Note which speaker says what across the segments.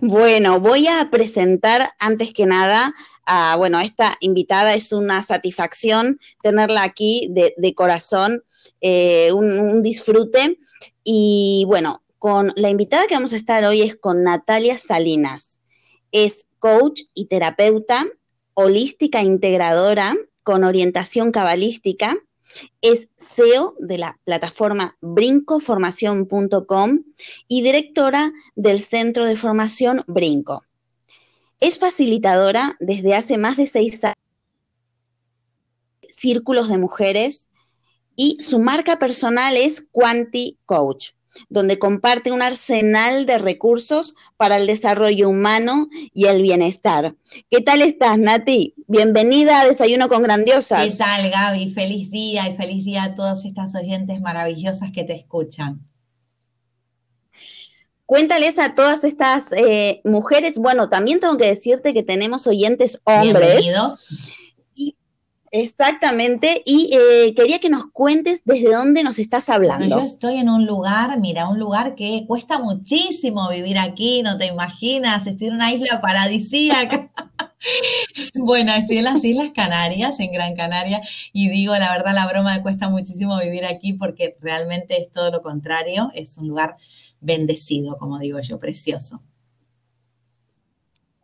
Speaker 1: Bueno, voy a presentar antes que nada a, bueno, esta invitada es una satisfacción tenerla aquí de, corazón, eh, un, disfrute. Y bueno, con la invitada que vamos a estar hoy es con Natalia Salinas. Es coach y terapeuta, holística integradora con orientación cabalística es CEO de la plataforma brincoformación.com y directora del Centro de Formación Brinco. Es facilitadora desde hace más de seis años círculos de mujeres y su marca personal es Quanti Coach donde comparte un arsenal de recursos para el desarrollo humano y el bienestar. ¿Qué tal estás, Nati? Bienvenida a Desayuno con Grandiosas.
Speaker 2: ¿Qué tal, Gaby? Feliz día y feliz día a todas estas oyentes maravillosas que te escuchan.
Speaker 1: Cuéntales a todas estas eh, mujeres, bueno, también tengo que decirte que tenemos oyentes hombres. Bienvenidos Exactamente, y eh, quería que nos cuentes desde dónde nos estás hablando.
Speaker 2: yo estoy en un lugar, mira, un lugar que cuesta muchísimo vivir aquí, no te imaginas, estoy en una isla paradisíaca. bueno, estoy en las Islas Canarias, en Gran Canaria, y digo la verdad, la broma me cuesta muchísimo vivir aquí porque realmente es todo lo contrario, es un lugar bendecido, como digo yo, precioso.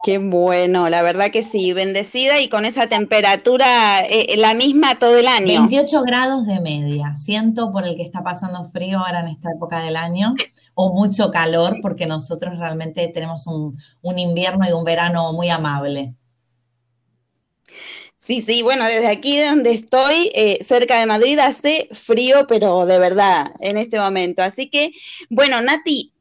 Speaker 1: Qué bueno, la verdad que sí, bendecida y con esa temperatura eh, la misma todo el año.
Speaker 2: 28 grados de media, siento por el que está pasando frío ahora en esta época del año, o mucho calor, porque nosotros realmente tenemos un, invierno y un verano muy amable.
Speaker 1: Sí, sí, bueno, desde aquí donde estoy, eh, cerca de Madrid, hace frío, pero de verdad, en este momento. Así que, bueno, Nati,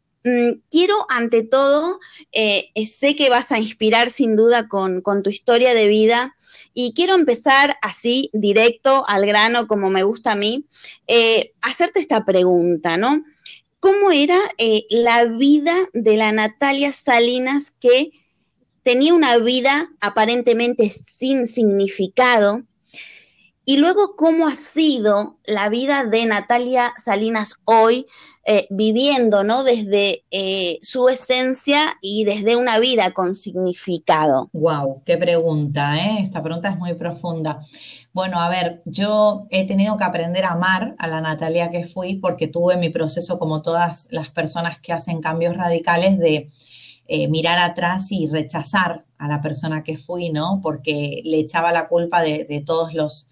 Speaker 1: quiero ante todo, eh, eh, sé que vas a inspirar sin duda con, tu historia de vida y quiero empezar así, directo al grano, como me gusta a mí, eh, hacerte esta pregunta, ¿no? ¿Cómo era la vida de la Natalia Salinas que tenía una vida aparentemente sin significado? Y luego, ¿cómo ha sido la vida de Natalia Salinas hoy, eh, viviendo, ¿no? Desde eh, su esencia y desde una vida con significado.
Speaker 2: Wow, qué pregunta, ¿eh? Esta pregunta es muy profunda. Bueno, a ver, yo he tenido que aprender a amar a la Natalia que fui porque tuve mi proceso, como todas las personas que hacen cambios radicales, de eh, mirar atrás y rechazar a la persona que fui, ¿no? Porque le echaba la culpa de, todos los,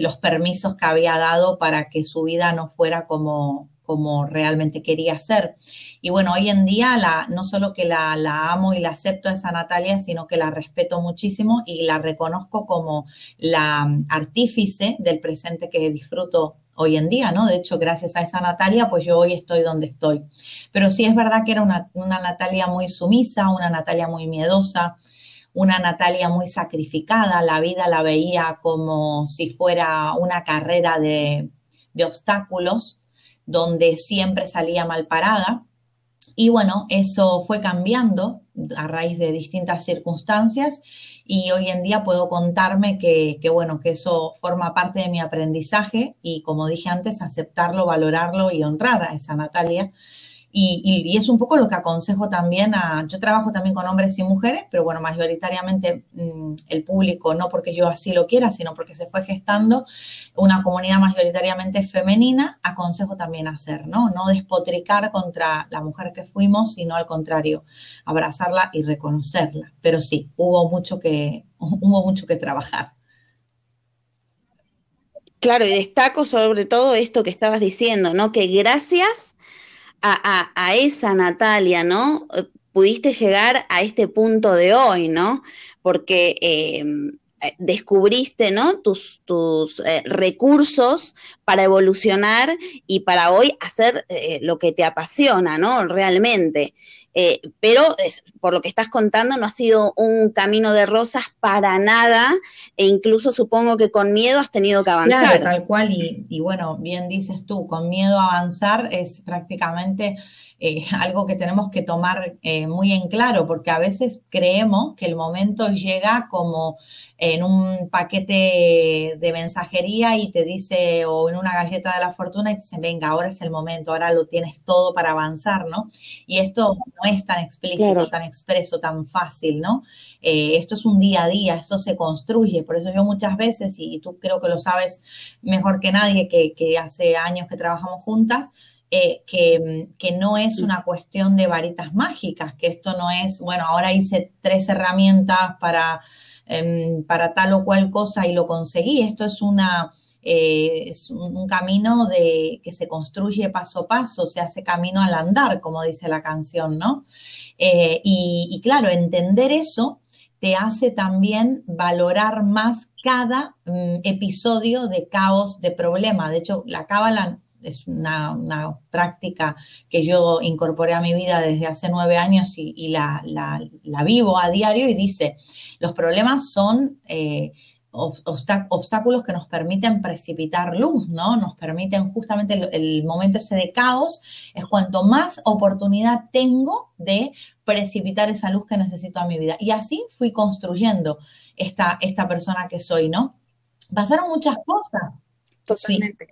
Speaker 2: los permisos que había dado para que su vida no fuera como, como realmente quería ser. Y bueno, hoy en día la, no solo que la, amo y la acepto a esa Natalia, sino que la respeto muchísimo y la reconozco como la artífice del presente que disfruto hoy en día, ¿no? De hecho, gracias a esa Natalia, pues yo hoy estoy donde estoy. Pero sí es verdad que era una, una Natalia muy sumisa, una Natalia muy miedosa, una Natalia muy sacrificada, la vida la veía como si fuera una carrera de, de obstáculos donde siempre salía mal parada. Y bueno, eso fue cambiando a raíz de distintas circunstancias y hoy en día puedo contarme que, que, bueno, que eso forma parte de mi aprendizaje y como dije antes, aceptarlo, valorarlo y honrar a esa Natalia y, es un poco lo que aconsejo también a, yo trabajo también con hombres y mujeres, pero bueno, mayoritariamente mm, el público, no porque yo así lo quiera, sino porque se fue gestando una comunidad mayoritariamente femenina, aconsejo también hacer, ¿no? No despotricar contra la mujer que fuimos, sino al contrario, abrazarla y reconocerla. Pero sí, hubo mucho que, hubo mucho que trabajar.
Speaker 1: Claro, y destaco sobre todo esto que estabas diciendo, ¿no? Que gracias a, esa Natalia, ¿no? Eh, pudiste llegar a este punto de hoy, ¿no? Porque em, eh, descubriste, ¿no? Tus, tus eh, recursos para evolucionar y para hoy hacer lo que te apasiona, ¿no? Realmente. Eh, pero por lo que estás contando no ha sido un camino de rosas para nada e incluso supongo que con miedo has tenido que avanzar.
Speaker 2: Claro, tal cual y, bueno, bien dices tú, con miedo a avanzar es prácticamente eh, algo que tenemos que tomar eh, muy en claro porque a veces creemos que el momento llega como en un paquete de mensajería y te dice, o en una galleta de la fortuna y te dicen, venga, ahora es el momento, ahora lo tienes todo para avanzar, ¿no? Y esto no es tan explícito, tan expreso, tan fácil, ¿no? Eh, esto es un día a día, esto se construye, por eso yo muchas veces, y tú creo que lo sabes mejor que nadie, que, que hace años que trabajamos juntas, eh, que, que, no es una cuestión de varitas mágicas, que esto no es, bueno, ahora hice tres herramientas para Em, para tal o cual cosa y lo conseguí. Esto es una... Eh, es un, camino de, que se construye paso a paso, se hace camino al andar, como dice la canción, ¿no? Eh, y, claro, entender eso te hace también valorar más cada mm, episodio de caos, de problema. De hecho, la cábala es una, práctica que yo incorporé a mi vida desde hace nueve años y, la, vivo a diario y dice, los problemas son eh, obstáculos que nos permiten precipitar luz, ¿no? Nos permiten justamente el, momento ese de caos, es cuanto más oportunidad tengo de precipitar esa luz que necesito a mi vida. Y así fui construyendo esta, esta persona que soy, ¿no? Pasaron muchas cosas.
Speaker 1: Totalmente.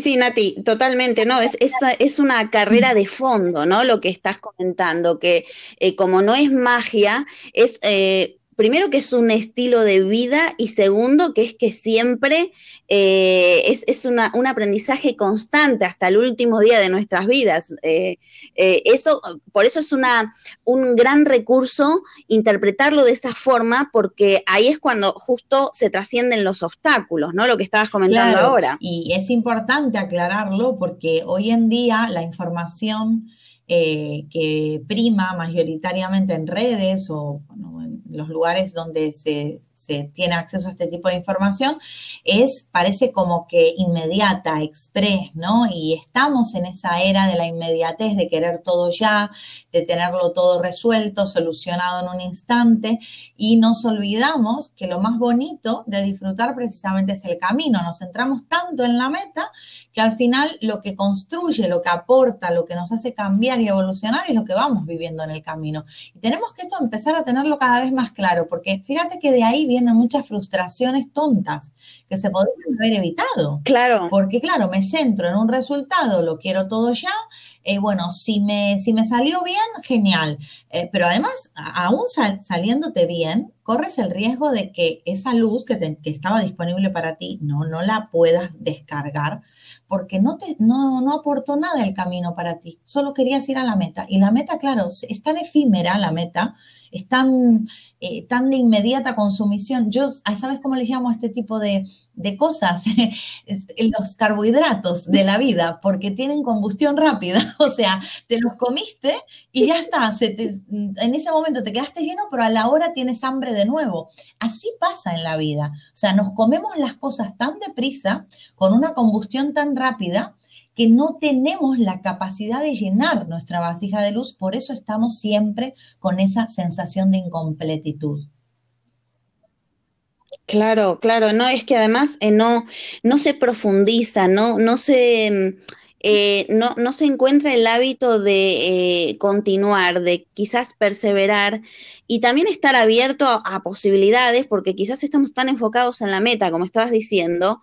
Speaker 1: Sí, Nati, totalmente, ¿no? Es, es, es, una carrera de fondo, ¿no? Lo que estás comentando, que eh, como no es magia, es eh, primero que es un estilo de vida y segundo que es que siempre eh, es, un aprendizaje constante hasta el último día de nuestras vidas. Eh, eh, eso, por eso es una, un gran recurso interpretarlo de esa forma, porque ahí es cuando justo se trascienden los obstáculos, ¿no? Lo que estabas comentando ahora.
Speaker 2: Y es importante aclararlo porque hoy en día la información que prima mayoritariamente en redes o en los lugares donde se, se tiene acceso a este tipo de información, es, parece como que inmediata, express, ¿no? Y estamos en esa era de la inmediatez, de querer todo ya, de tenerlo todo resuelto, solucionado en un instante, y nos olvidamos que lo más bonito de disfrutar precisamente es el camino. Nos centramos tanto en la meta que al final lo que construye, lo que aporta, lo que nos hace cambiar y evolucionar es lo que vamos viviendo en el camino. Y tenemos que esto empezar a tenerlo cada vez más claro, porque fíjate que de ahí vienen muchas frustraciones tontas que se podrían haber evitado.
Speaker 1: Claro.
Speaker 2: Porque, claro, me centro en un resultado, lo quiero todo ya. Eh, bueno, si me, si me salió bien, genial. Eh, pero además, aún saliéndote bien, corres el riesgo de que esa luz que, estaba disponible para ti no, no la puedas descargar porque no, te, no, no aportó nada el camino para ti. Solo querías ir a la meta. Y la meta, claro, es tan efímera la meta es tan, eh, tan de inmediata consumición. Yo, ¿sabes cómo le llamo a este tipo de, cosas? los carbohidratos de la vida, porque tienen combustión rápida. O sea, te los comiste y ya está. en ese momento te quedaste lleno, pero a la hora tienes hambre de nuevo. Así pasa en la vida. O sea, nos comemos las cosas tan deprisa, con una combustión tan rápida, que no tenemos la capacidad de llenar nuestra vasija de luz, por eso estamos siempre con esa sensación de incompletitud.
Speaker 1: Claro, claro, no, es que además eh, no, no se profundiza, no, no se eh, no, no, se encuentra el hábito de eh, continuar, de quizás perseverar y también estar abierto a, posibilidades, porque quizás estamos tan enfocados en la meta, como estabas diciendo,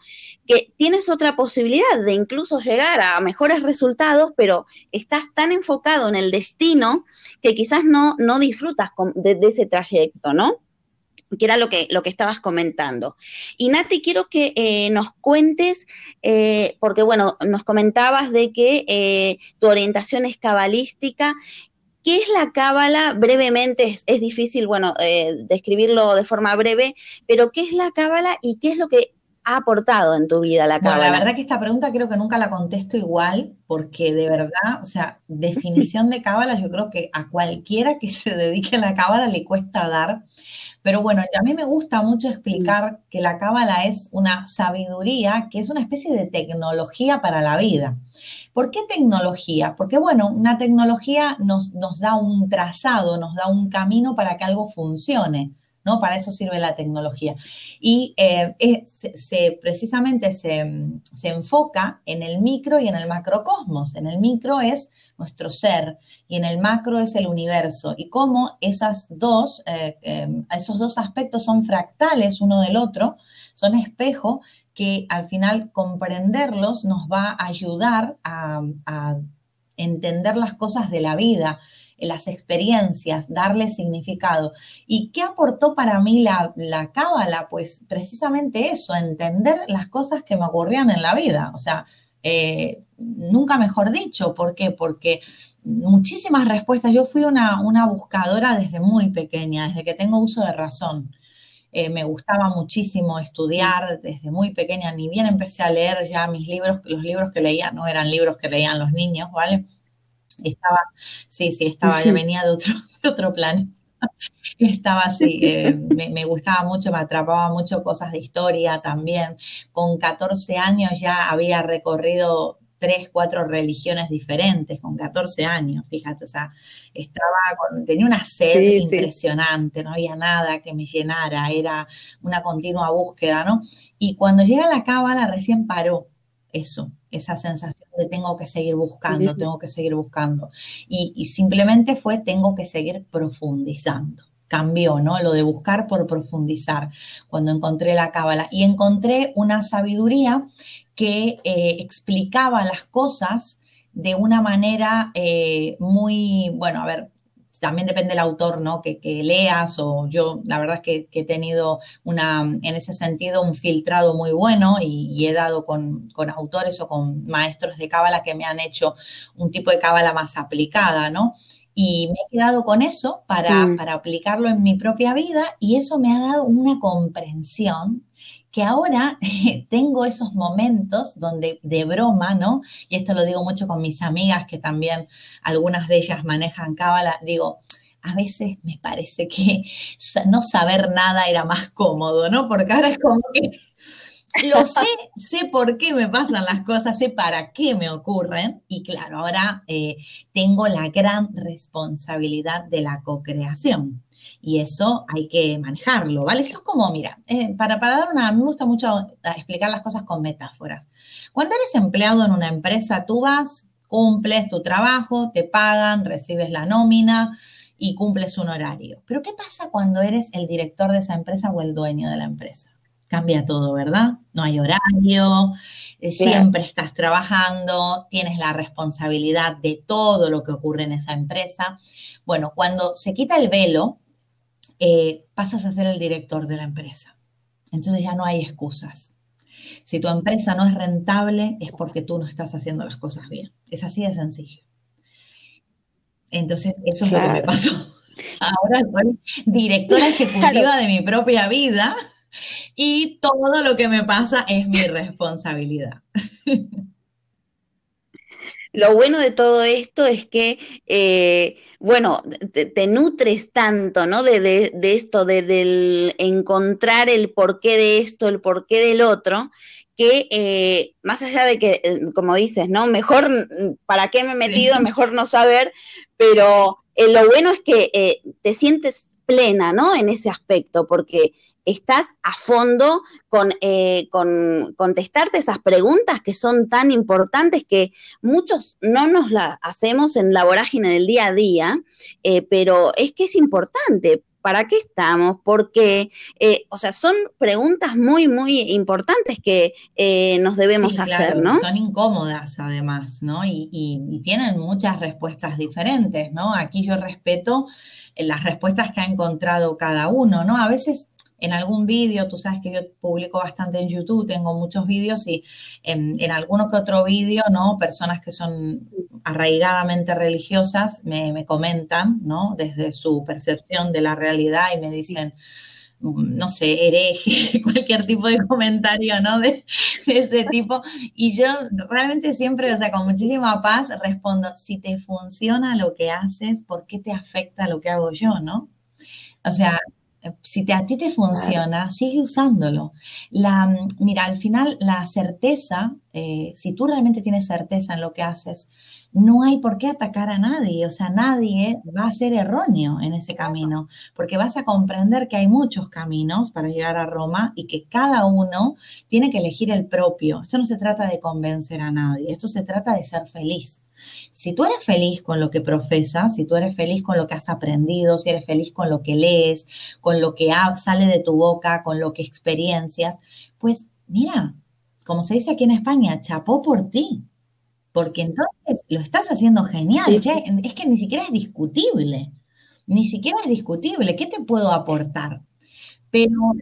Speaker 1: que tienes otra posibilidad de incluso llegar a mejores resultados, pero estás tan enfocado en el destino que quizás no, no disfrutas de ese trayecto, ¿no? Que era lo que, lo que estabas comentando. Y Nati, quiero que eh, nos cuentes, eh, porque bueno, nos comentabas de que eh, tu orientación es cabalística. ¿Qué es la cábala? Brevemente, es, difícil, bueno, describirlo de forma breve, pero ¿qué es la cábala y qué es lo que ha aportado en tu vida la cábala?
Speaker 2: la verdad que esta pregunta creo que nunca la contesto igual, porque de verdad, o sea, definición de cábala, yo creo que a cualquiera que se dedique a la cábala le cuesta dar pero bueno, a mí me gusta mucho explicar que la cábala es una sabiduría, que es una especie de tecnología para la vida. ¿Por qué tecnología? Porque bueno, una tecnología nos, nos da un trazado, nos da un camino para que algo funcione. ¿No? Para eso sirve la tecnología. Y eh, se, precisamente se, se, enfoca en el micro y en el macrocosmos. En el micro es nuestro ser y en el macro es el universo. Y cómo esas dos, eh, em, esos dos aspectos son fractales uno del otro, son espejo que al final comprenderlos nos va a ayudar a entender las cosas de la vida, las experiencias, darle significado. ¿Y qué aportó para mí la, la cábala? Pues precisamente eso, entender las cosas que me ocurrían en la vida. O sea, eh, nunca mejor dicho, ¿por qué? Porque muchísimas respuestas, yo fui una, una buscadora desde muy pequeña, desde que tengo uso de razón. Eh, me gustaba muchísimo estudiar desde muy pequeña, ni bien empecé a leer ya mis libros, los libros que leía no eran libros que leían los niños, ¿vale? Estaba, sí, sí, estaba, ya venía de otro, de otro plan. Estaba así, eh, me, gustaba mucho, me atrapaba mucho cosas de historia también. Con 14 años ya había recorrido tres, cuatro religiones diferentes, con 14 años, fíjate, o sea, estaba tenía una sed impresionante, no había nada que me llenara, era una continua búsqueda, ¿no? Y cuando llega la cábala recién paró eso, esa sensación de tengo que seguir buscando, tengo que seguir buscando. Y, simplemente fue tengo que seguir profundizando. Cambió, ¿no? Lo de buscar por profundizar cuando encontré la cábala. Y encontré una sabiduría que eh, explicaba las cosas de una manera eh, muy, bueno, a ver, también depende del autor, ¿no? Que, leas o yo, la verdad es que, he tenido una, en ese sentido, un filtrado muy bueno y, he dado con, autores o con maestros de cábala que me han hecho un tipo de cábala más aplicada, ¿no? Y me he quedado con eso para, mm. para aplicarlo en mi propia vida y eso me ha dado una comprensión que ahora tengo esos momentos donde de broma, ¿no? Y esto lo digo mucho con mis amigas que también algunas de ellas manejan cábala, digo, a veces me parece que no saber nada era más cómodo, ¿no? Porque ahora es como que lo sé, sé por qué me pasan las cosas, sé para qué me ocurren y claro, ahora eh, tengo la gran responsabilidad de la co-creación y eso hay que manejarlo, ¿vale? Eso es como, mira, eh, para, para dar una, me gusta mucho explicar las cosas con metáforas. Cuando eres empleado en una empresa, tú vas, cumples tu trabajo, te pagan, recibes la nómina y cumples un horario. Pero ¿qué pasa cuando eres el director de esa empresa o el dueño de la empresa? Cambia todo, ¿verdad? No hay horario, eh, siempre estás trabajando, tienes la responsabilidad de todo lo que ocurre en esa empresa. Bueno, cuando se quita el velo, eh, pasas a ser el director de la empresa. Entonces ya no hay excusas. Si tu empresa no es rentable es porque tú no estás haciendo las cosas bien. Es así de sencillo. Entonces, eso es lo que me pasó. Ahora soy directora ejecutiva de mi propia vida y todo lo que me pasa es mi responsabilidad.
Speaker 1: Lo bueno de todo esto es que eh, bueno, te, nutres tanto, ¿no? De, esto, de, del encontrar el porqué de esto, el porqué del otro, que eh, más allá de que, eh, como dices, ¿no? Mejor, mm, ¿para qué me he metido? Mejor no saber, pero eh, lo bueno es que te sientes plena, ¿no? En ese aspecto, porque estás a fondo eh, con, contestarte esas preguntas que son tan importantes que muchos no nos las hacemos en la vorágine del día a día, eh, pero es que es importante. ¿Para qué estamos? Porque, eh, o sea, son preguntas muy, muy importantes que nos debemos hacer, ¿no?
Speaker 2: Son incómodas además, ¿no? Y, y tienen muchas respuestas diferentes, ¿no? Aquí yo respeto las respuestas que ha encontrado cada uno, ¿no? A veces en algún vídeo, tú sabes que yo publico bastante en YouTube, tengo muchos vídeos y en, en alguno que otro vídeo, ¿no? Personas que son arraigadamente religiosas me, comentan, ¿no? Desde su percepción de la realidad y me dicen... no sé, hereje, cualquier tipo de comentario, ¿no? De, de, ese tipo. Y yo realmente siempre, o sea, con muchísima paz respondo, si te funciona lo que haces, ¿por qué te afecta lo que hago yo, no? O sea, si a ti te funciona, sigue usándolo. La, mira, al final la certeza, eh, si tú realmente tienes certeza en lo que haces, no hay por qué atacar a nadie, o sea, nadie va a ser erróneo en ese camino, porque vas a comprender que hay muchos caminos para llegar a Roma y que cada uno tiene que elegir el propio. Esto no se trata de convencer a nadie, esto se trata de ser feliz. Si tú eres feliz con lo que profesas, si tú eres feliz con lo que has aprendido, si eres feliz con lo que lees, con lo que sale de tu boca, con lo que experiencias, pues mira, como se dice aquí en España, chapó por ti, porque entonces lo estás haciendo genial. es que ni siquiera es discutible, ni siquiera es discutible. ¿Qué te puedo aportar? Pero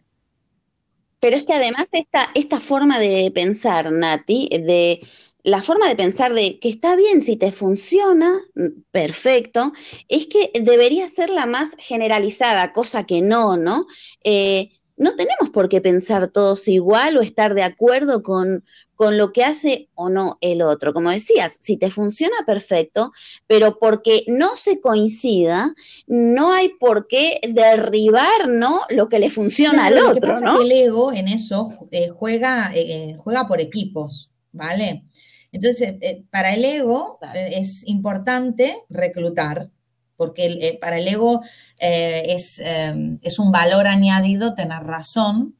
Speaker 1: pero es que además esta, esta forma de pensar, Nati, de la forma de pensar de que está bien si te funciona, mm, perfecto, es que debería ser la más generalizada, cosa que no, ¿no? Eh, no tenemos por qué pensar todos igual o estar de acuerdo con, con lo que hace o no el otro. Como decías, si te funciona perfecto, pero porque no se coincida, no hay por qué derribar ¿no? lo que le funciona al otro. ¿no?
Speaker 2: el ego en eso eh, juega, eh, juega por equipos, ¿vale? Entonces, eh, para el ego eh, es importante reclutar, porque eh, para el ego es, em, es un valor añadido tener razón,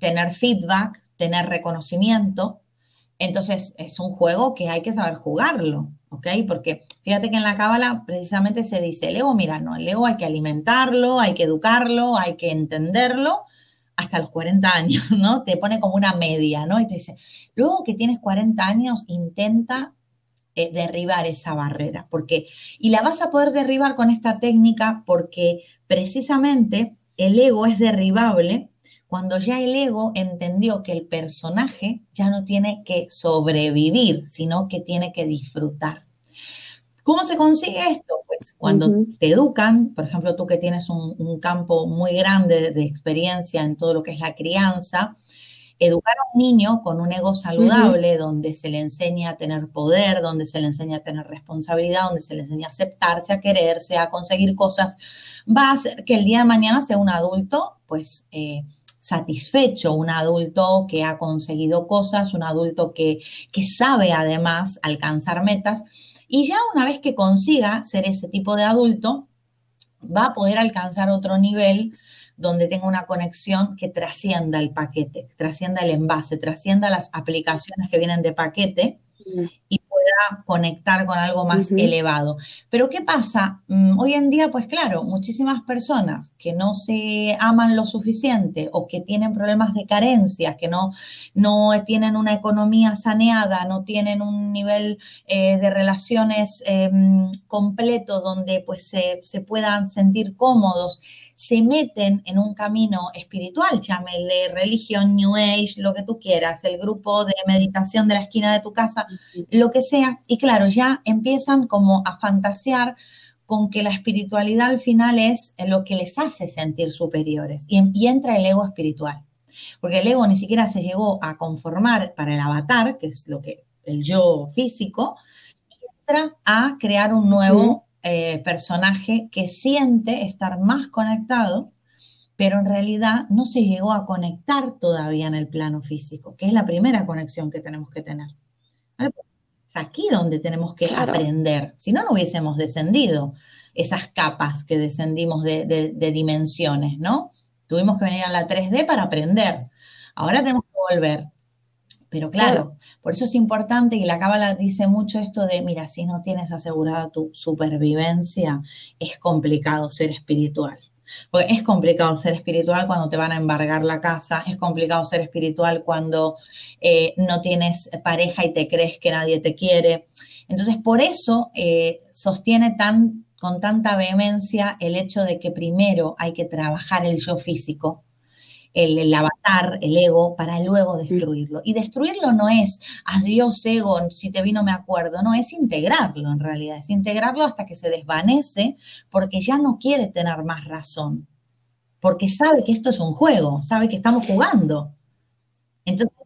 Speaker 2: tener feedback, tener reconocimiento. Entonces, es un juego que hay que saber jugarlo, ¿ok? Porque fíjate que en la cábala precisamente se dice, el ego, mira, no, el ego hay que alimentarlo, hay que educarlo, hay que entenderlo, hasta los 40 años, ¿no? Te pone como una media, ¿no? Y te dice, luego que tienes 40 años, intenta eh, derribar esa barrera. Porque, y la vas a poder derribar con esta técnica porque precisamente el ego es derribable cuando ya el ego entendió que el personaje ya no tiene que sobrevivir, sino que tiene que disfrutar. ¿Cómo se consigue esto? Pues cuando te educan, por ejemplo, tú que tienes un, campo muy grande de experiencia en todo lo que es la crianza, educar a un niño con un ego saludable, donde se le enseña a tener poder, donde se le enseña a tener responsabilidad, donde se le enseña a aceptarse, a quererse, a conseguir cosas, va a hacer que el día de mañana sea un adulto, pues, eh, satisfecho, un adulto que ha conseguido cosas, un adulto que, que sabe además alcanzar metas. Y ya una vez que consiga ser ese tipo de adulto, va a poder alcanzar otro nivel donde tenga una conexión que trascienda el paquete, trascienda el envase, trascienda las aplicaciones que vienen de paquete y pueda conectar con algo más elevado. Pero ¿qué pasa? Mm, hoy en día, pues claro, muchísimas personas que no se aman lo suficiente o que tienen problemas de carencia, que no, no tienen una economía saneada, no tienen un nivel eh, de relaciones em, completo donde pues se, se puedan sentir cómodos, se meten en un camino espiritual, llámele religión, New Age, lo que tú quieras, el grupo de meditación de la esquina de tu casa, lo que sea, y claro, ya empiezan como a fantasear con que la espiritualidad al final es lo que les hace sentir superiores. Y, y entra el ego espiritual. Porque el ego ni siquiera se llegó a conformar para el avatar, que es lo que el yo físico, y entra a crear un nuevo eh, personaje que siente estar más conectado, pero en realidad no se llegó a conectar todavía en el plano físico, que es la primera conexión que tenemos que tener. Es aquí donde tenemos que aprender, si no, no hubiésemos descendido esas capas que descendimos de, de dimensiones, ¿no? Tuvimos que venir a la 3D para aprender. Ahora tenemos que volver pero claro, por eso es importante y la cábala dice mucho esto de, mira, si no tienes asegurada tu supervivencia, es complicado ser espiritual. Porque es complicado ser espiritual cuando te van a embargar la casa, es complicado ser espiritual cuando eh, no tienes pareja y te crees que nadie te quiere. Entonces, por eso eh, sostiene tan, con tanta vehemencia el hecho de que primero hay que trabajar el yo físico, el, avatar, el ego, para luego destruirlo. Y destruirlo no es, adiós ego, si te vi no me acuerdo, no, es integrarlo en realidad, es integrarlo hasta que se desvanece porque ya no quiere tener más razón, porque sabe que esto es un juego, sabe que estamos jugando. Entonces,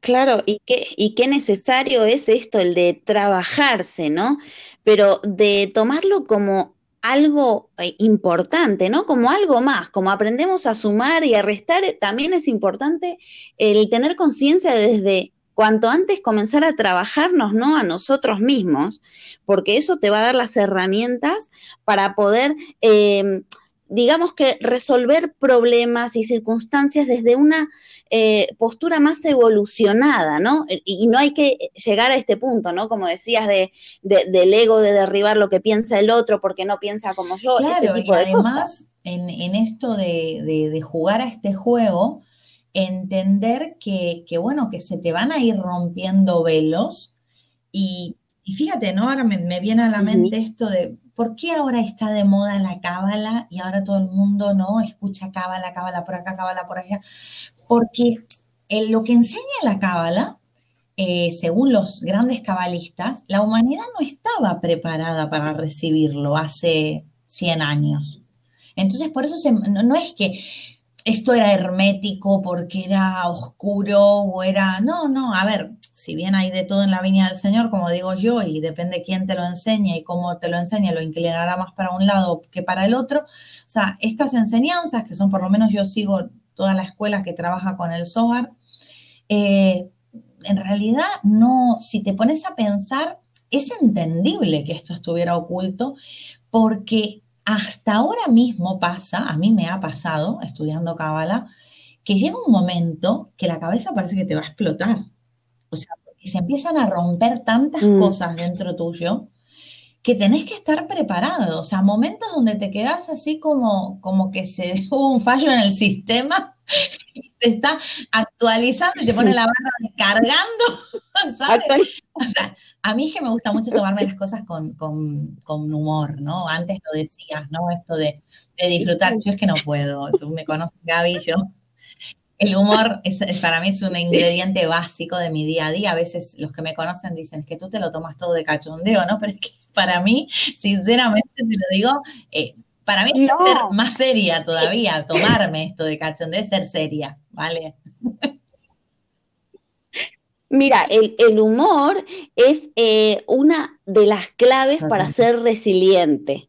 Speaker 1: Claro, y qué, y qué necesario es esto, el de trabajarse, ¿no? Pero de tomarlo como algo eh, importante, ¿no? Como algo más, como aprendemos a sumar y a restar, eh, también es importante el tener conciencia desde cuanto antes comenzar a trabajarnos, ¿no? A nosotros mismos, porque eso te va a dar las herramientas para poder em, digamos que resolver problemas y circunstancias desde una eh, postura más evolucionada, ¿no? Y no hay que llegar a este punto, ¿no? Como decías, de, del ego, de derribar lo que piensa el otro porque no piensa como yo, ese tipo de además,
Speaker 2: En, en esto de, jugar a este juego, entender que, bueno, que se te van a ir rompiendo velos y, fíjate, ¿no? Ahora me, viene a la mente esto de, ¿por qué ahora está de moda la cábala y ahora todo el mundo no escucha cábala, cábala por acá, cábala por allá? Porque lo que enseña la cábala, eh, según los grandes cabalistas, la humanidad no estaba preparada para recibirlo hace 100 años. Entonces, por eso no es que esto era hermético porque era oscuro o era, no, no, a ver, si bien hay de todo en la viña del Señor, como digo yo, y depende quién te lo enseña y cómo te lo enseña, lo inclinará más para un lado que para el otro. O sea, estas enseñanzas, que son por lo menos yo sigo toda la escuela que trabaja con el Zohar, eh, en realidad no, si te pones a pensar, es entendible que esto estuviera oculto porque hasta ahora mismo pasa, a mí me ha pasado estudiando Cábala, que llega un momento que la cabeza parece que te va a explotar. O sea, porque se empiezan a romper tantas mm. cosas dentro tuyo que tenés que estar preparado. O sea, momentos donde te quedas así como, como que se hubo un fallo en el sistema se está actualizando y te pone la barra cargando, ¿sabes? O sea, a mí es que me gusta mucho tomarme las cosas con, humor, ¿no? Antes lo decías, ¿no? Esto de, disfrutar. Yo es que no puedo. Tú me conoces, Gaby, yo. El humor es, para mí es un ingrediente básico de mi día a día. A veces los que me conocen dicen es que tú te lo tomas todo de cachondeo, ¿no? Pero es que para mí, sinceramente te lo digo, eh, para mí es ser más seria todavía, tomarme esto de cachondeo, ser seria, ¿vale?
Speaker 1: Mira, el, humor es eh, una de las claves para ser resiliente.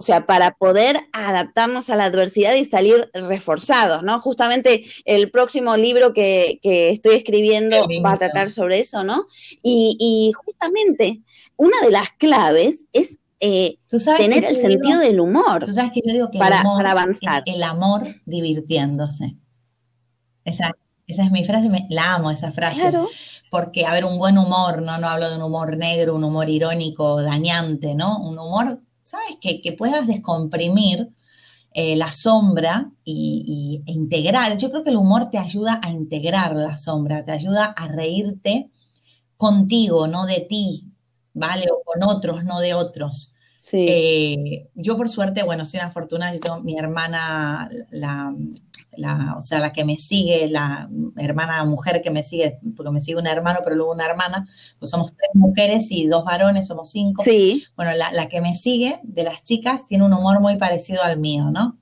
Speaker 1: O sea, para poder adaptarnos a la adversidad y salir reforzados, ¿no? Justamente el próximo libro que, estoy escribiendo va a tratar sobre eso, ¿no? Y, y justamente una de las claves es eh, tener el sentido del humor.
Speaker 2: Tú sabes que yo digo que para, avanzar. el amor divirtiéndose. Esa, esa es mi frase, la amo esa frase. Claro. Porque, a ver, un buen humor, ¿no? No hablo de un humor negro, un humor irónico, dañante, ¿no? Un humor, ¿sabes? Que, que puedas descomprimir eh, la sombra y, e integrar. Yo creo que el humor te ayuda a integrar la sombra, te ayuda a reírte contigo, no de ti, ¿vale? O con otros, no de otros. Sí. Eh, yo por suerte, bueno, soy una fortuna, yo tengo mi hermana, la, o sea, la que me sigue, la hermana mujer que me sigue, porque me sigue un hermano, pero luego una hermana, pues somos tres mujeres y dos varones, somos cinco. Sí. Bueno, la, la que me sigue de las chicas tiene un humor muy parecido al mío, ¿no?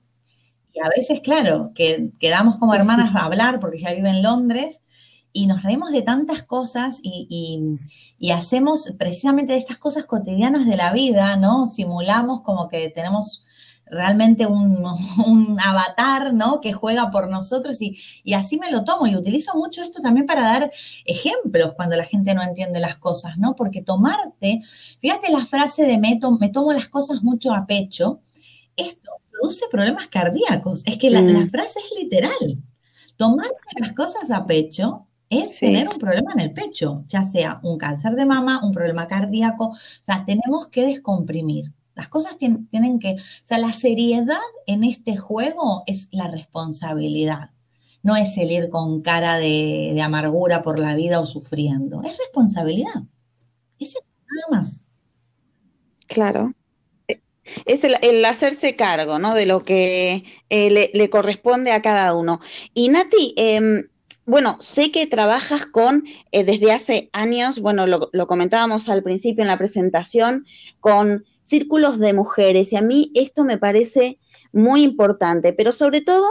Speaker 2: Y a veces, claro, que quedamos como hermanas a hablar porque ella vive en Londres y nos reímos de tantas cosas y, hacemos precisamente de estas cosas cotidianas de la vida, ¿no? Simulamos como que tenemos realmente un, avatar, ¿no? Que juega por nosotros y, así me lo tomo y utilizo mucho esto también para dar ejemplos cuando la gente no entiende las cosas, ¿no? Porque tomarte, fíjate la frase de me, me tomo las cosas mucho a pecho, esto produce problemas cardíacos, es que la, la mm. frase es literal. Tomarse las cosas a pecho es tener un problema en el pecho, ya sea un cáncer de mama, un problema cardíaco, o sea, tenemos que descomprimir. Las cosas tienen, que, o sea, la seriedad en este juego es la responsabilidad. No es el ir con cara de, amargura por la vida o sufriendo. Es responsabilidad. Es nada más.
Speaker 1: Claro. Es el, hacerse cargo, ¿no? De lo que eh, le, corresponde a cada uno. Y Nati, eh, bueno, sé que trabajas con, eh, desde hace años, bueno, lo, lo, comentábamos al principio en la presentación, con círculos de mujeres y a mí esto me parece muy importante, pero sobre todo,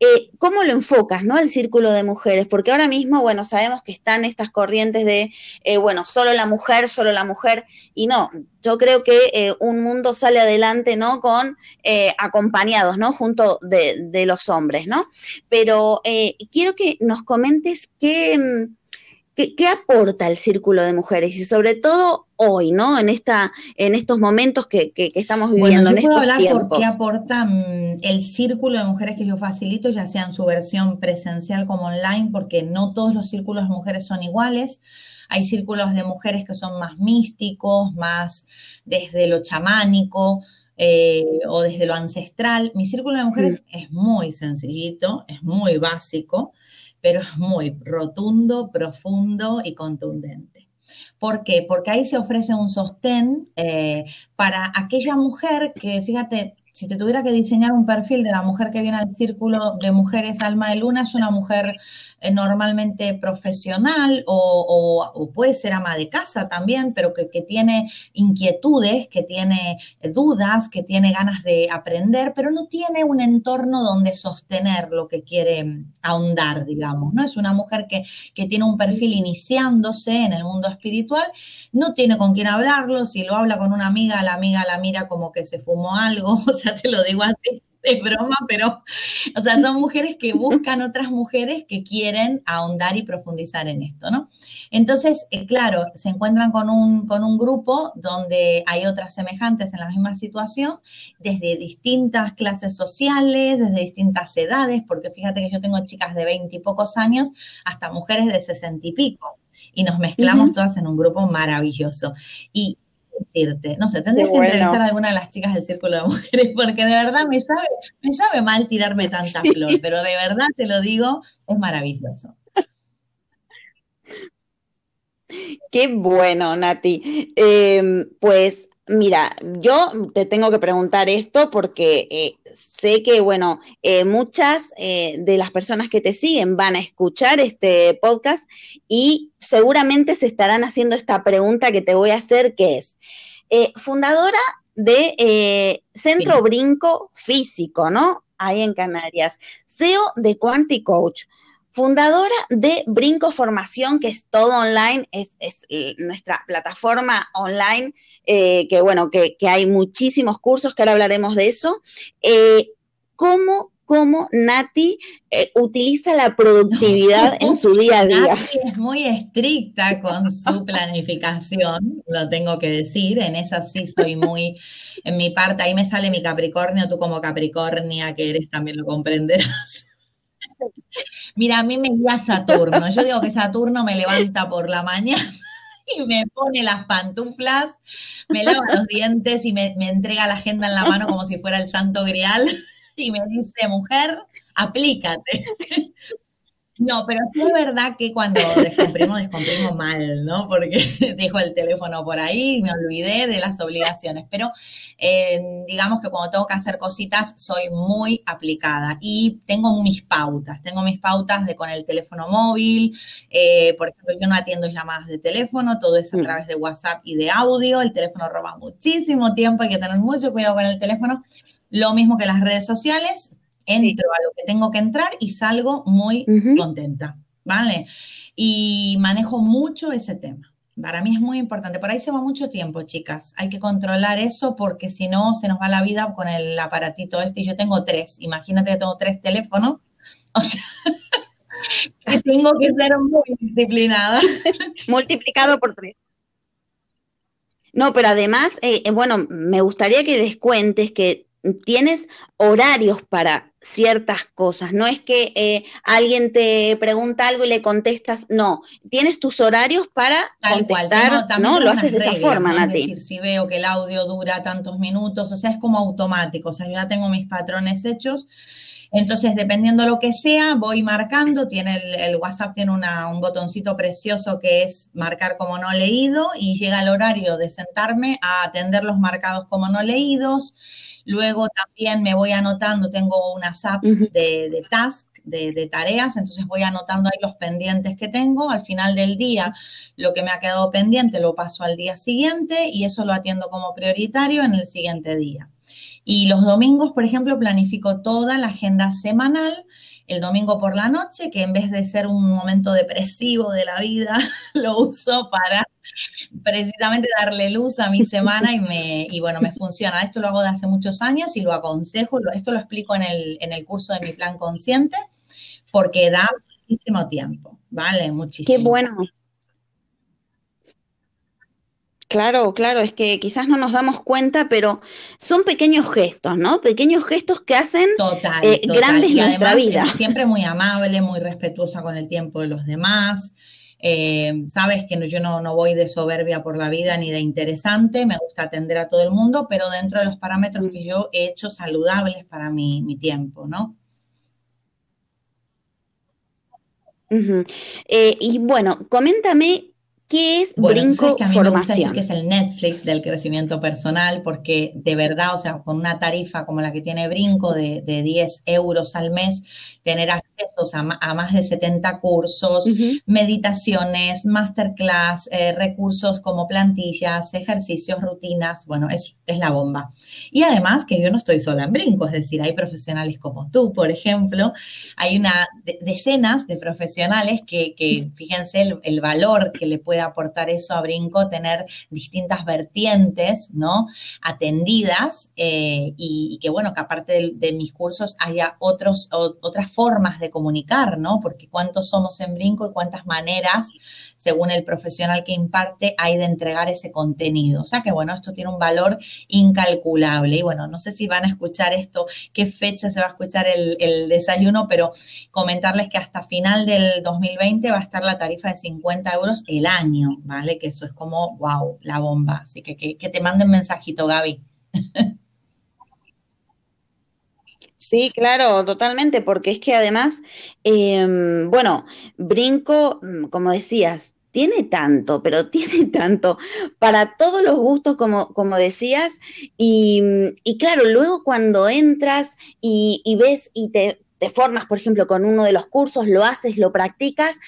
Speaker 1: eh, ¿cómo lo enfocas, no? El círculo de mujeres, porque ahora mismo, bueno, sabemos que están estas corrientes de, eh, bueno, solo la mujer, solo la mujer, y no, yo creo que eh, un mundo sale adelante, ¿no? Con acompañados, ¿no? Junto de, de, los hombres, ¿no? Pero quiero que nos comentes qué mm, ¿Qué, aporta el círculo de mujeres? Y sobre todo hoy, ¿no? En, esta, en estos momentos que, estamos viviendo,
Speaker 2: bueno,
Speaker 1: yo puedo
Speaker 2: hablar por qué aporta mm, el círculo de mujeres que yo facilito, ya sea en su versión presencial como online, porque no todos los círculos de mujeres son iguales. Hay círculos de mujeres que son más místicos, más desde lo chamánico, eh, o desde lo ancestral. Mi círculo de mujeres es muy sencillito, es muy básico pero es muy rotundo, profundo y contundente. ¿Por qué? Porque ahí se ofrece un sostén eh, para aquella mujer que, fíjate, si te tuviera que diseñar un perfil de la mujer que viene al círculo de mujeres alma de luna, es una mujer eh, normalmente profesional o, puede ser ama de casa también, pero que, tiene inquietudes, que tiene dudas, que tiene ganas de aprender, pero no tiene un entorno donde sostener lo que quiere ahondar, digamos, ¿no? Es una mujer que, que tiene un perfil iniciándose en el mundo espiritual, no tiene con quién hablarlo, si lo habla con una amiga, la amiga la mira como que se fumó algo, o sea, te lo digo así es broma, pero, o sea, son mujeres que buscan otras mujeres que quieren ahondar y profundizar en esto, ¿no? Entonces, eh, claro, se encuentran con un, con un grupo donde hay otras semejantes en la misma situación, desde distintas clases sociales, desde distintas edades, porque fíjate que yo tengo chicas de veinte y pocos años hasta mujeres de sesenta y pico, y nos mezclamos todas en un grupo maravilloso. Y decirte. No sé, tendrías que entrevistar a alguna de las chicas del Círculo de Mujeres, porque de verdad me sabe, me sabe mal tirarme tanta flor, pero de verdad te lo digo, es maravilloso.
Speaker 1: Qué bueno, Nati. Em, pues Mira, yo te tengo que preguntar esto porque eh, sé que, bueno, eh, muchas eh, de las personas que te siguen van a escuchar este podcast y seguramente se estarán haciendo esta pregunta que te voy a hacer, que es, fundadora de Centro Brinco Físico, ¿no? Ahí en Canarias, CEO de Quanti Coach fundadora de Brinco Formación, que es todo online, es, nuestra plataforma online, eh, que bueno, que, hay muchísimos cursos, que ahora hablaremos de eso. Eh, ¿Cómo cómo Nati eh, utiliza la productividad en su día a día.
Speaker 2: Nati es muy estricta con su planificación, lo tengo que decir, en esa sí soy muy, en mi parte, ahí me sale mi Capricornio, tú como Capricornia que eres también lo comprenderás. Mira, a mí me guía Saturno. Yo digo que Saturno me levanta por la mañana y me pone las pantuflas, me lava los dientes y me, me entrega la agenda en la mano como si fuera el santo grial y me dice, mujer, aplícate. No, pero sí es verdad que cuando descomprimo, descomprimo mal, ¿no? Porque dejo el teléfono por ahí y me olvidé de las obligaciones. Pero eh, digamos que cuando tengo que hacer cositas, soy muy aplicada y tengo mis pautas. Tengo mis pautas de con el teléfono móvil. Eh, por ejemplo, yo no atiendo llamadas de teléfono, todo es a mm. través de WhatsApp y de audio. El teléfono roba muchísimo tiempo, hay que tener mucho cuidado con el teléfono. Lo mismo que las redes sociales, entro a lo que tengo que entrar y salgo muy contenta, ¿vale? Y manejo mucho ese tema. Para mí es muy importante. Por ahí se va mucho tiempo, chicas. Hay que controlar eso porque si no, se nos va la vida con el aparatito este. Y yo tengo tres. Imagínate que tengo tres teléfonos. O sea, tengo que ser muy disciplinada.
Speaker 1: Multiplicado por tres. No, pero además, eh, eh, bueno, me gustaría que les cuentes que tienes horarios para ciertas cosas. No es que eh, alguien te pregunta algo y le contestas, no, tienes tus horarios para contestar, ¿no? Lo haces de esa forma, Nati.
Speaker 2: Es decir, si veo que el audio dura tantos minutos, o sea, es como automático, o sea, yo ya tengo mis patrones hechos. Entonces, dependiendo de lo que sea, voy marcando. Tiene el, WhatsApp tiene un botoncito precioso que es marcar como no leído y llega el horario de sentarme a atender los marcados como no leídos. Luego también me voy anotando, tengo unas apps de, de task, de, tareas, entonces voy anotando ahí los pendientes que tengo. Al final del día, lo que me ha quedado pendiente lo paso al día siguiente y eso lo atiendo como prioritario en el siguiente día. Y los domingos, por ejemplo, planifico toda la agenda semanal el domingo por la noche, que en vez de ser un momento depresivo de la vida, lo uso para precisamente darle luz a mi semana y, me, y bueno, me funciona. Esto lo hago de hace muchos años y lo aconsejo, esto lo explico en el, en el curso de mi plan consciente, porque da muchísimo tiempo, ¿vale? Muchísimo.
Speaker 1: Qué bueno. Claro, claro, es que quizás no nos damos cuenta, pero son pequeños gestos, ¿no? Pequeños gestos que hacen eh, grandes nuestra vida.
Speaker 2: Siempre muy amable, muy respetuosa con el tiempo de los demás. Eh, sabes que yo no, voy de soberbia por la vida ni de interesante, me gusta atender a todo el mundo, pero dentro de los parámetros que yo he hecho saludables para mi, mi tiempo, ¿no?
Speaker 1: Eh, y bueno, coméntame ¿Qué es Brinco que Formación?
Speaker 2: que es el Netflix del crecimiento personal, porque de verdad, o sea, con una tarifa como la que tiene Brinco de, de 10 euros al mes, tener acceso a, más de 70 cursos, meditaciones, masterclass, eh, recursos como plantillas, ejercicios, rutinas, bueno, es, es la bomba. Y además que yo no estoy sola en Brinco, es decir, hay profesionales como tú, por ejemplo, hay una decenas de profesionales que, que fíjense el, el, valor que le puede aportar eso a Brinco, tener distintas vertientes, ¿no? Atendidas eh, y, que, bueno, que aparte de, mis cursos haya otros, otras formas de comunicar, ¿no? Porque cuántos somos en Brinco y cuántas maneras, según el profesional que imparte, hay de entregar ese contenido. O sea que, bueno, esto tiene un valor incalculable. Y bueno, no sé si van a escuchar esto, qué fecha se va a escuchar el, el desayuno, pero comentarles que hasta final del 2020 va a estar la tarifa de 50 euros el año ¿vale? Que eso es como, wow, la bomba. Así que que, te manden mensajito, Gaby.
Speaker 1: Sí, claro, totalmente, porque es que además, em, bueno, Brinco, mm, como decías, tiene tanto, pero tiene tanto para todos los gustos, como, como decías, y, claro, luego cuando entras y, y ves y te, te formas, por ejemplo, con uno de los cursos, lo haces, lo practicas,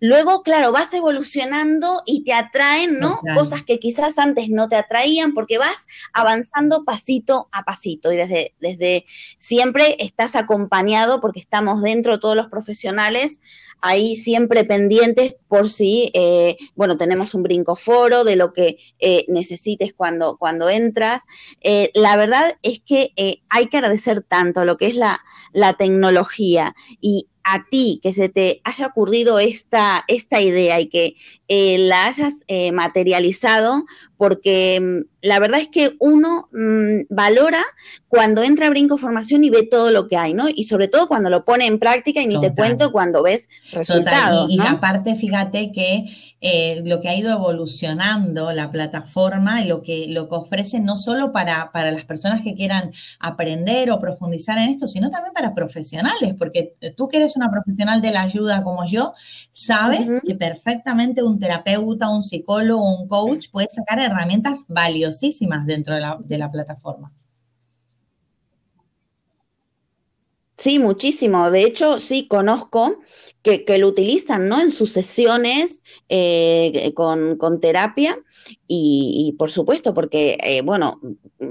Speaker 1: Luego, claro, vas evolucionando y te atraen, ¿no? Cosas que quizás antes no te atraían porque vas avanzando pasito a pasito y desde, desde siempre estás acompañado porque estamos dentro todos los profesionales, ahí siempre pendientes por si, eh, bueno, tenemos un brinco foro de lo que eh, necesites cuando, cuando entras. Eh, la verdad es que hay que agradecer tanto lo que es la, la tecnología y a ti que se te haya ocurrido esta, esta idea y que eh, la hayas eh, materializado, porque mm, la verdad es que uno mm, valora cuando entra a Brinco Formación y ve todo lo que hay, ¿no? Y sobre todo cuando lo pone en práctica y ni te cuento cuando ves resultados.
Speaker 2: Y, y aparte, fíjate que eh, lo que ha ido evolucionando la plataforma y lo que, lo que ofrece no solo para, para las personas que quieran aprender o profundizar en esto, sino también para profesionales, porque tú que eres una profesional de la ayuda como yo, sabes que perfectamente un terapeuta, un psicólogo, un coach puede sacar herramientas valiosísimas dentro de la, de la plataforma.
Speaker 1: Sí, muchísimo. De hecho, sí, conozco que, lo utilizan ¿no? en sus sesiones eh, con, terapia y, por supuesto porque, eh, bueno,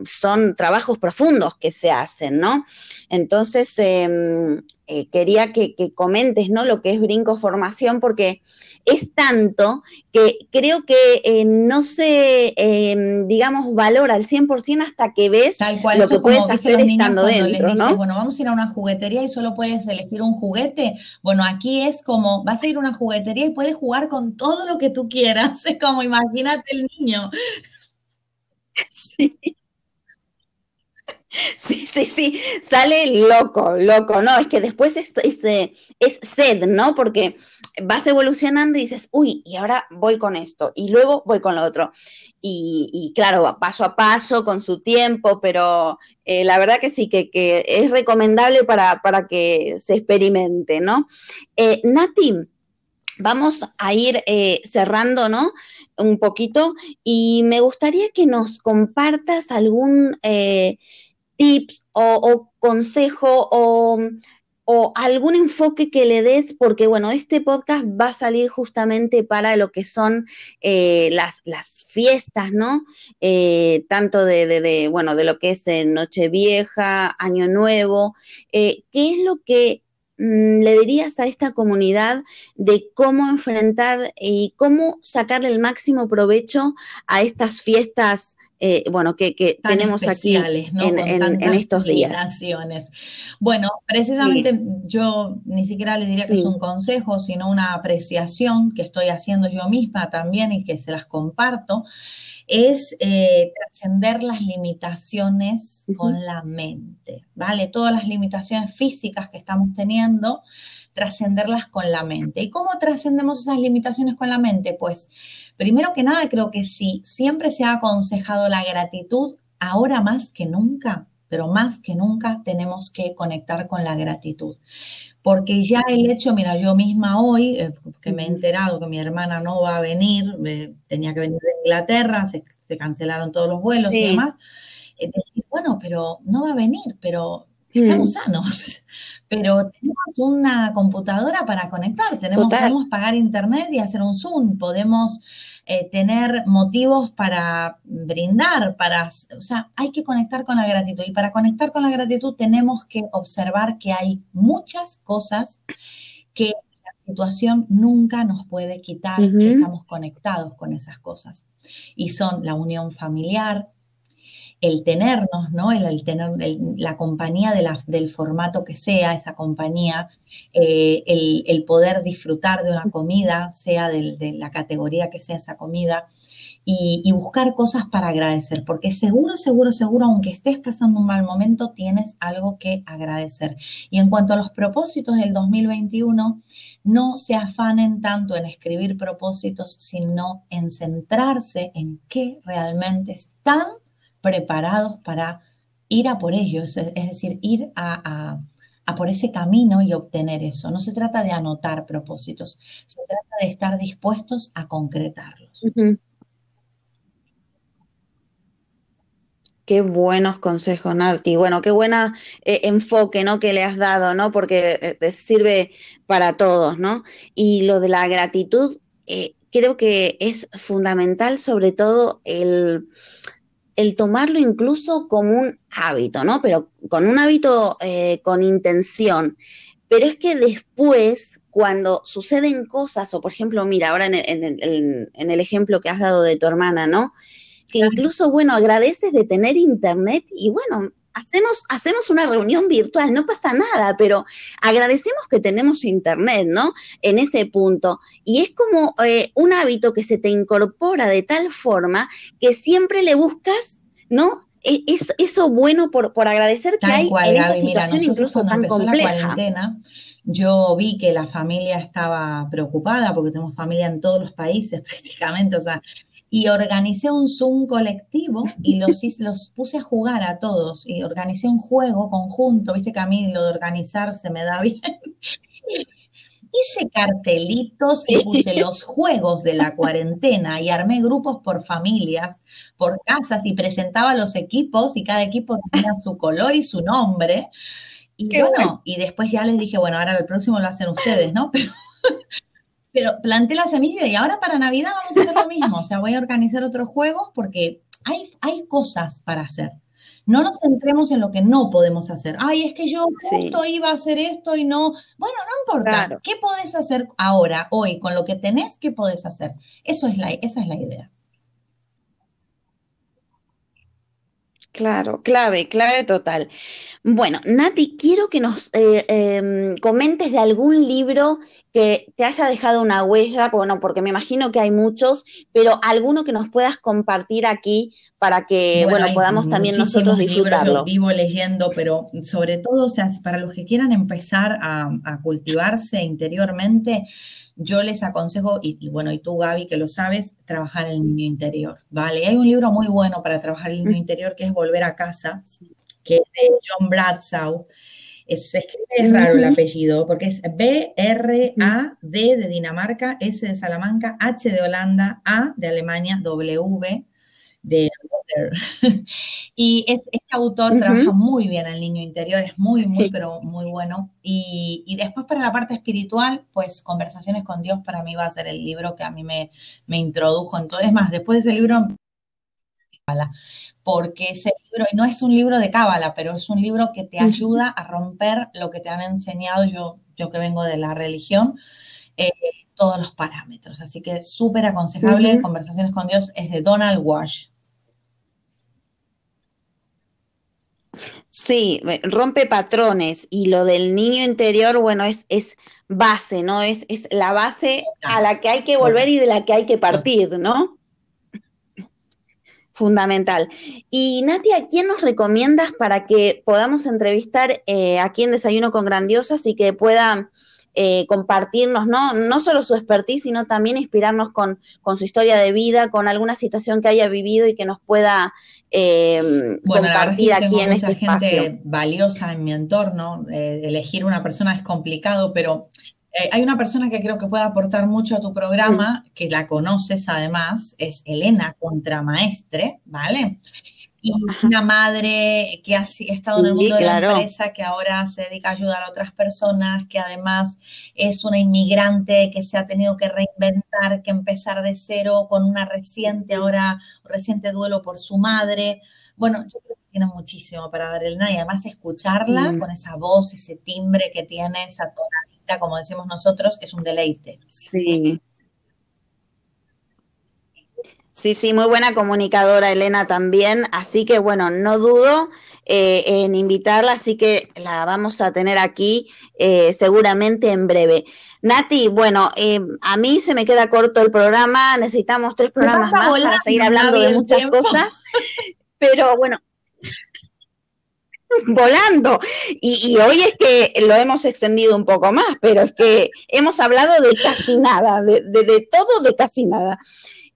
Speaker 1: son trabajos profundos que se hacen, ¿no? Entonces, em, eh, quería que, comentes, ¿no? Lo que es Brinco Formación porque es tanto que creo que no se, em, digamos, valora al 100% hasta que ves lo que puedes hacer estando dentro, ¿no?
Speaker 2: Bueno, vamos a ir a una juguetería y solo puedes elegir un juguete. Bueno, aquí es como, vas a ir a una juguetería y puedes jugar con todo lo que tú quieras. Es como, imagínate el niño.
Speaker 1: Sí. Sí, sí, sí, sale loco, loco, ¿no? Es que después es, es, eh, es, sed, ¿no? Porque vas evolucionando y dices, uy, y ahora voy con esto, y luego voy con lo otro. Y, claro, paso a paso, con su tiempo, pero eh, la verdad que sí, que, es recomendable para, que se experimente, ¿no? Eh, Nati, vamos a ir cerrando, ¿no? Un poquito, y me gustaría que nos compartas algún tips o, consejo o, algún enfoque que le des, porque bueno, este podcast va a salir justamente para lo que son eh, las, las, fiestas, ¿no? Eh, tanto de, bueno, de lo que es eh, Nochevieja, Año Nuevo. ¿Qué es lo que le dirías a esta comunidad de cómo enfrentar y cómo sacarle el máximo provecho a estas fiestas eh, bueno, que, tenemos aquí en, estos días.
Speaker 2: Bueno, precisamente yo ni siquiera le diría que es un consejo, sino una apreciación que estoy haciendo yo misma también y que se las comparto, es eh, trascender las limitaciones con la mente, ¿vale? Todas las limitaciones físicas que estamos teniendo, trascenderlas con la mente. ¿Y cómo trascendemos esas limitaciones con la mente? Pues primero que nada creo que sí, siempre se ha aconsejado la gratitud, ahora más que nunca, pero más que nunca tenemos que conectar con la gratitud. Porque ya el hecho, mira, yo misma hoy, eh, que me he enterado que mi hermana no va a venir, tenía que venir de Inglaterra, se, cancelaron todos los vuelos y demás, eh, bueno, pero no va a venir, pero estamos mm. sanos, pero tenemos una computadora para conectar, tenemos, podemos pagar internet y hacer un Zoom, podemos eh, tener motivos para brindar, para, o sea, hay que conectar con la gratitud y para conectar con la gratitud tenemos que observar que hay muchas cosas que la situación nunca nos puede quitar si estamos conectados con esas cosas. Y son la unión familiar, el tenernos, ¿no? El, tener la compañía del formato que sea, esa compañía, eh, el, poder disfrutar de una comida, sea de, la categoría que sea esa comida, y, buscar cosas para agradecer, porque seguro, seguro, seguro, aunque estés pasando un mal momento, tienes algo que agradecer. Y en cuanto a los propósitos del 2021, no se afanen tanto en escribir propósitos, sino en centrarse en qué realmente están preparados para ir a por ellos, es decir, ir a, por ese camino y obtener eso. No se trata de anotar propósitos, se trata de estar dispuestos a concretarlos.
Speaker 1: Qué buenos consejos, Nati. Bueno, qué buen eh, enfoque, ¿no? Que le has dado, ¿no? Porque eh, sirve para todos, ¿no? Y lo de la gratitud, eh, creo que es fundamental, sobre todo el, el, tomarlo incluso como un hábito, ¿no? Pero con un hábito con intención. Pero es que después, cuando suceden cosas, o por ejemplo, mira, ahora en en el ejemplo que has dado de tu hermana, ¿no? que incluso, bueno, agradeces de tener internet y bueno, hacemos, hacemos una reunión virtual, no pasa nada, pero agradecemos que tenemos internet, ¿no? En ese punto. Y es como eh, un hábito que se te incorpora de tal forma que siempre le buscas, ¿no? E, es, eso bueno por, por agradecer que hay en esa situación incluso tan compleja.
Speaker 2: yo vi que la familia estaba preocupada porque tenemos familia en todos los países prácticamente, o sea, y organicé un Zoom colectivo y los, los puse a jugar a todos y organicé un juego conjunto, viste que a mí lo de organizar se me da bien. Hice cartelitos y puse los juegos de la cuarentena y armé grupos por familias, por casas y presentaba los equipos y cada equipo tenía su color y su nombre. Y bueno, y después ya les dije, bueno, ahora el próximo lo hacen ustedes, ¿no? Pero pero planté la semilla y ahora para Navidad vamos a hacer lo mismo. O sea, voy a organizar otros juegos porque hay, hay cosas para hacer. No nos centremos en lo que no podemos hacer. Ay, es que yo justo iba a hacer esto y no. Bueno, no importa. ¿Qué podés hacer ahora, hoy, con lo que tenés? ¿Qué podés hacer? Eso es la, esa es la idea.
Speaker 1: Claro, clave, clave total. Bueno, Nati, quiero que nos eh, em, comentes de algún libro que te haya dejado una huella, bueno, porque me imagino que hay muchos, pero alguno que nos puedas compartir aquí para que, bueno, podamos también nosotros disfrutarlo.
Speaker 2: vivo leyendo, pero sobre todo, o sea, para los que quieran empezar a, a cultivarse interiormente, yo les aconsejo, y, bueno, y tú Gaby que lo sabes, trabajar en el niño interior, ¿vale? Hay un libro muy bueno para trabajar el niño interior que es Volver a casa, que es de John Bradsaw. Es, se escribe es raro el apellido, porque es B-R-A-D de Dinamarca, S de Salamanca, H de Holanda, A de Alemania, W de y es, este autor trabaja muy bien el niño interior, es muy, muy, pero muy bueno. Y, después para la parte espiritual, pues Conversaciones con Dios para mí va a ser el libro que a mí me, me introdujo en todo. Es más, después de ese libro, porque ese libro, y no es un libro de cábala, pero es un libro que te ayuda a romper lo que te han enseñado, yo, yo que vengo de la religión, eh, todos los parámetros. Así que súper aconsejable, Conversaciones con Dios es de Donald Wash.
Speaker 1: Sí, rompe patrones y lo del niño interior, bueno, es, es base, ¿no? Es, es la base a la que hay que volver y de la que hay que partir, ¿no? Fundamental. Y Nati, ¿a quién nos recomiendas para que podamos entrevistar eh, aquí en Desayuno con Grandiosas y que pueda eh, compartirnos, ¿no? no solo su expertise, sino también inspirarnos con, su historia de vida, con alguna situación que haya vivido y que nos pueda eh, compartir aquí en este
Speaker 2: gente espacio. valiosa en mi entorno, eh, elegir una persona es complicado, pero hay una persona que creo que puede aportar mucho a tu programa, mm. que la conoces además, es Elena Contramaestre, ¿vale? Y una madre que ha, estado en el mundo de la empresa, que ahora se dedica a ayudar a otras personas, que además es una inmigrante que se ha tenido que reinventar, que empezar de cero con una reciente, ahora reciente duelo por su madre. Bueno, yo creo que tiene muchísimo para dar el y además escucharla mm. con esa voz, ese timbre que tiene, esa tonadita, como decimos nosotros, es un deleite.
Speaker 1: Sí. Sí, sí, muy buena comunicadora Elena también, así que bueno, no dudo eh, en invitarla, así que la vamos a tener aquí eh, seguramente en breve. Nati, bueno, eh, a mí se me queda corto el programa, necesitamos tres programas más para seguir hablando de muchas cosas, pero bueno. volando. Y, hoy es que lo hemos extendido un poco más, pero es que hemos hablado de casi nada, de, todo, de casi nada.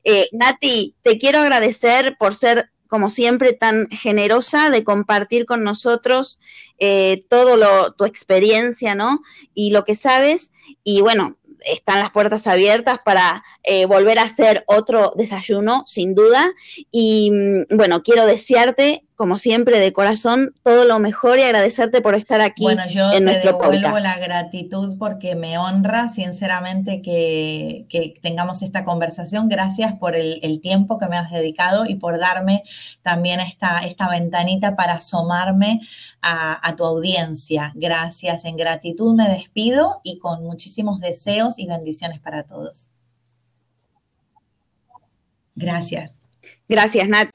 Speaker 1: Eh, Nati, te quiero agradecer por ser como siempre, tan generosa de compartir con nosotros eh, todo lo, tu experiencia, ¿no? Y lo que sabes. Y bueno, están las puertas abiertas para eh, volver a hacer otro desayuno, sin duda. Y mm, bueno, quiero desearte, como siempre, de corazón, todo lo mejor y agradecerte por estar aquí
Speaker 2: bueno, yo en te devuelvo la gratitud porque me honra, sinceramente, que, tengamos esta conversación. Gracias por el, tiempo que me has dedicado y por darme también esta, esta ventanita para asomarme a, tu audiencia. Gracias, en gratitud me despido y con muchísimos deseos y bendiciones para todos. Gracias.
Speaker 1: Gracias, Nat.